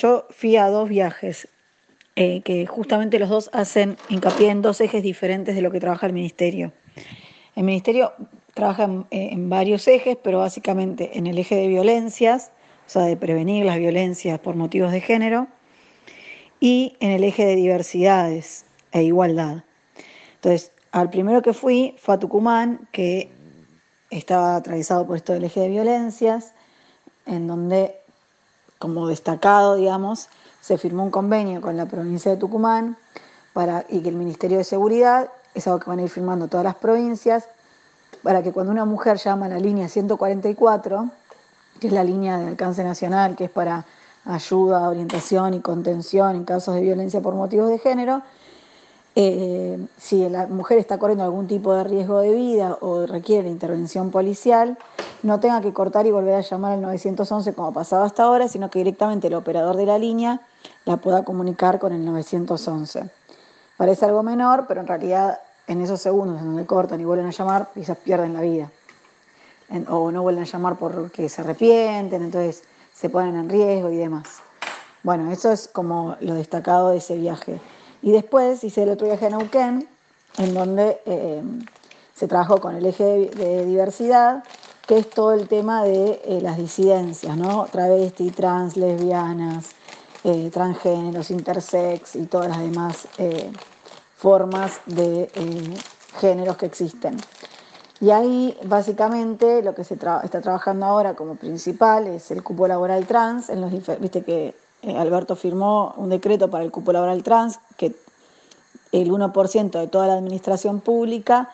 yo fui a dos viajes eh, que justamente los dos hacen hincapié en dos ejes diferentes de lo que trabaja el ministerio. El ministerio trabaja en, eh, en varios ejes, pero básicamente en el eje de violencias, o sea, de prevenir las violencias por motivos de género, y en el eje de diversidades e igualdad. Entonces, al primero que fui fue a Tucumán, que estaba atravesado por esto del eje de violencias, en donde, como destacado, digamos, se firmó un convenio con la provincia de Tucumán para, y que el Ministerio de Seguridad, es algo que van a ir firmando todas las provincias, para que cuando una mujer llama a la línea 144, que es la línea de alcance nacional, que es para ayuda, orientación y contención en casos de violencia por motivos de género, eh, si la mujer está corriendo algún tipo de riesgo de vida o requiere intervención policial, no tenga que cortar y volver a llamar al 911 como ha pasado hasta ahora, sino que directamente el operador de la línea la pueda comunicar con el 911. Parece algo menor, pero en realidad en esos segundos en donde cortan y vuelven a llamar, quizás pierden la vida. o no vuelven a llamar porque se arrepienten, entonces se ponen en riesgo y demás. Bueno, eso es como lo destacado de ese viaje. Y después hice el otro viaje a Neuquén, en donde eh, se trabajó con el eje de, diversidad, que es todo el tema de eh, las disidencias, ¿no? Travesti, trans, lesbianas, eh, transgéneros, intersex y todas las demás formas de géneros que existen. Y ahí básicamente lo que se está trabajando ahora como principal es el cupo laboral trans, en los viste que eh, Alberto firmó un decreto para el cupo laboral trans, que el 1% de toda la administración pública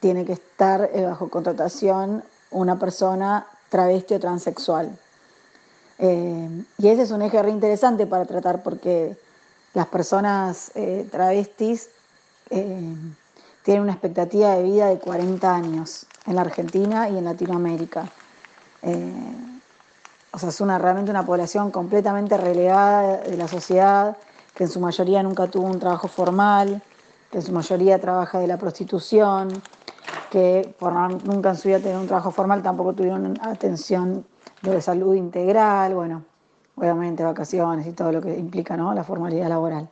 tiene que estar eh, bajo contratación una persona travesti o transexual. Eh, y ese es un eje re interesante para tratar porque las personas travestis tienen una expectativa de vida de 40 años en la Argentina y en Latinoamérica. O sea, es una, realmente una población completamente relegada de la sociedad, que en su mayoría nunca tuvo un trabajo formal, que en su mayoría trabaja de la prostitución, que por nunca en su vida tener un trabajo formal tampoco tuvieron atención de salud integral, bueno, obviamente vacaciones y todo lo que implica ¿no? la formalidad laboral.